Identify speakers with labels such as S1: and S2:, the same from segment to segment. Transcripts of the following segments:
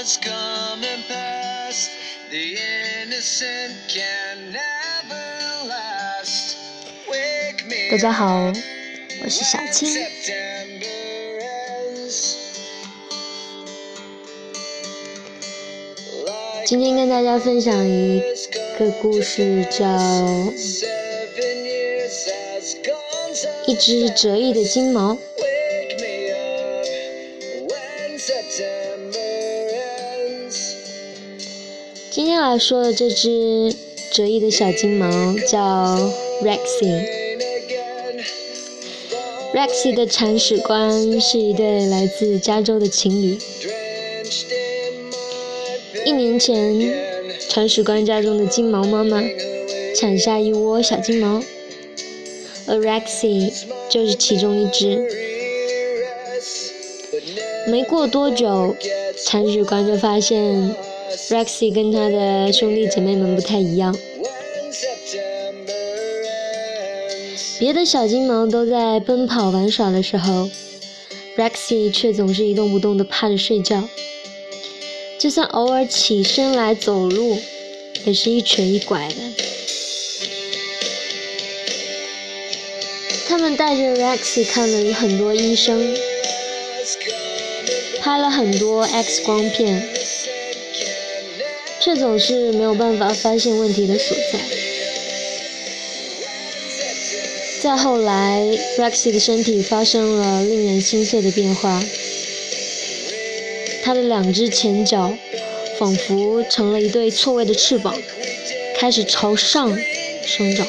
S1: come and pass the innocent can never last me。大家好，我是小青。今天跟大家分享一个故事，叫一只折翼的金毛。说的这只折翼的小金毛叫 Rexy。Rexy 的铲屎官是一对来自加州的情侣。一年前，铲屎官家中的金毛妈妈产下一窝小金毛，而 Rexy 就是其中一只。没过多久，铲屎官就发现 Rexy 跟他的兄弟姐妹们不太一样。别的小金毛都在奔跑玩耍的时候，Rexy 却总是一动不动地趴着睡觉。就算偶尔起身来走路，也是一瘸一拐的。他们带着 Rexy 看了很多医生，拍了很多 X 光片，却总是没有办法发现问题的所在。再后来，Rexy 的身体发生了令人心碎的变化。他的两只前脚仿佛成了一对错位的翅膀，开始朝上生长。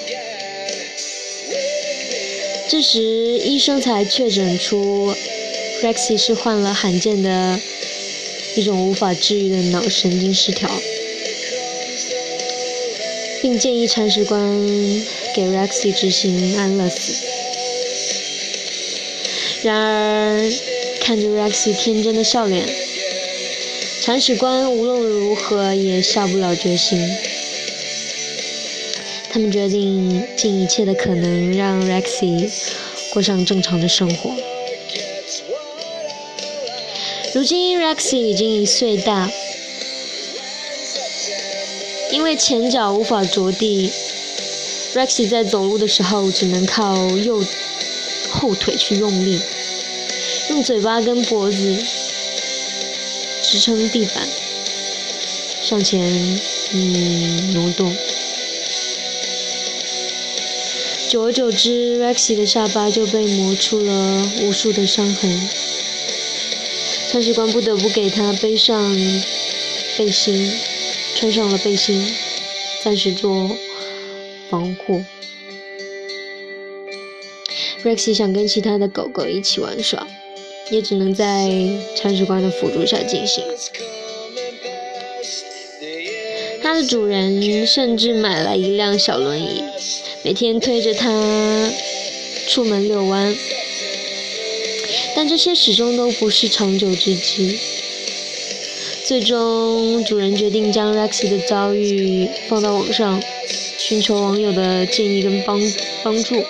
S1: 这时，医生才确诊出 Rexy 是患了罕见的一种无法治愈的脑神经失调，并建议铲屎官给 Rexy 执行安乐死。然而，看着 Rexy 天真的笑脸。铲屎官无论如何也下不了决心，他们决定尽一切的可能让 Rexy 过上正常的生活。如今 Rexy 已经一岁大，因为前脚无法着地，Rexy 在走路的时候只能靠右后腿去用力，用嘴巴跟脖子。支撑地板，向前嗯挪动。久而久之，Rexy 的下巴就被磨出了无数的伤痕。铲屎官不得不给他背上背心，穿上了背心，暂时做防护。Rexy 想跟其他的狗狗一起玩耍。也只能在铲屎官的辅助下进行。它的主人甚至买了一辆小轮椅，每天推着它出门遛弯。但这些始终都不是长久之计。最终，主人决定将 Rexy 的遭遇放到网上，寻求网友的建议跟帮帮助。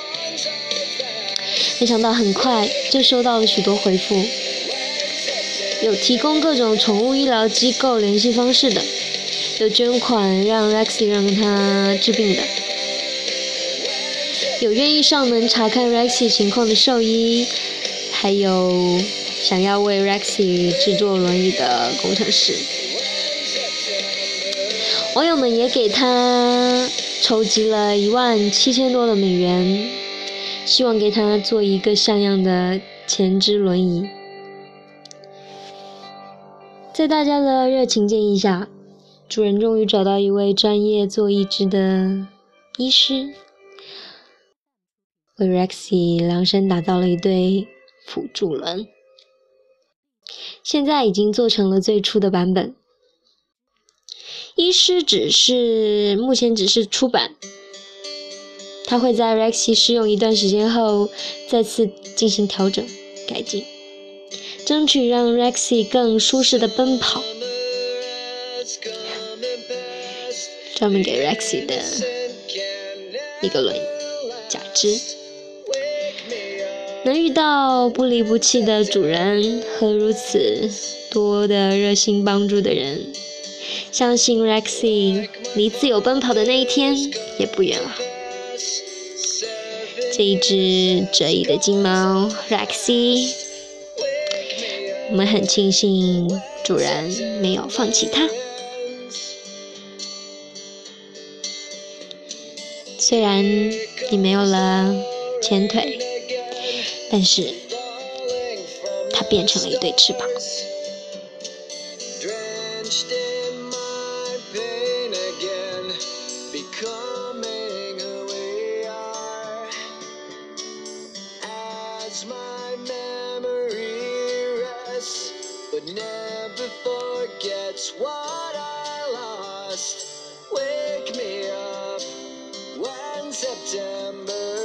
S1: 没想到很快就收到了许多回复，有提供各种宠物医疗机构联系方式的，有捐款让 Rexy 让他治病的，有愿意上门查看 Rexy 情况的兽医，还有想要为 Rexy 制作轮椅的工程师。网友们也给他筹集了一万七千多的美元。希望给他做一个像样的前肢轮椅。在大家的热情建议下，主人终于找到一位专业做义肢的医师，为 Rexy 量身打造了一对辅助轮。现在已经做成了最初的版本，医师只是目前只是出版。他会在 Rexy 试用一段时间后，再次进行调整改进，争取让 Rexy 更舒适的奔跑。专门给 Rexy 的一个轮椅假肢，能遇到不离不弃的主人和如此多的热心帮助的人，
S2: 相信 Rexy 离自由奔跑的那一天也不远了。这一只折翼的金毛 Rexy，我们很庆幸主人没有放弃它。虽然你没有了前腿，但是它变成了一对翅膀。September